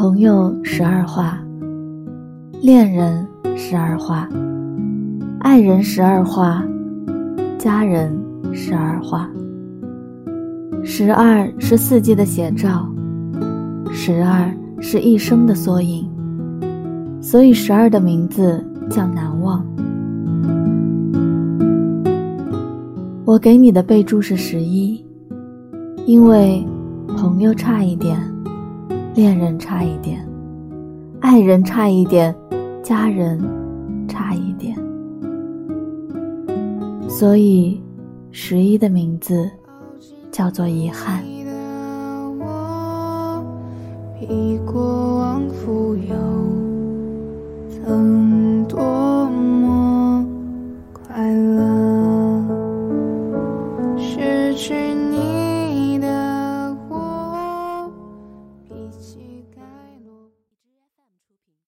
朋友十二画，恋人十二画，爱人十二画，家人十二画。十二是四季的写照，十二是一生的缩影，所以十二的名字叫难忘。我给你的备注是十一，因为朋友差一点，恋人差一点，爱人差一点，家人差一点。所以，十一的名字叫做遗憾。曾多么快乐，失去。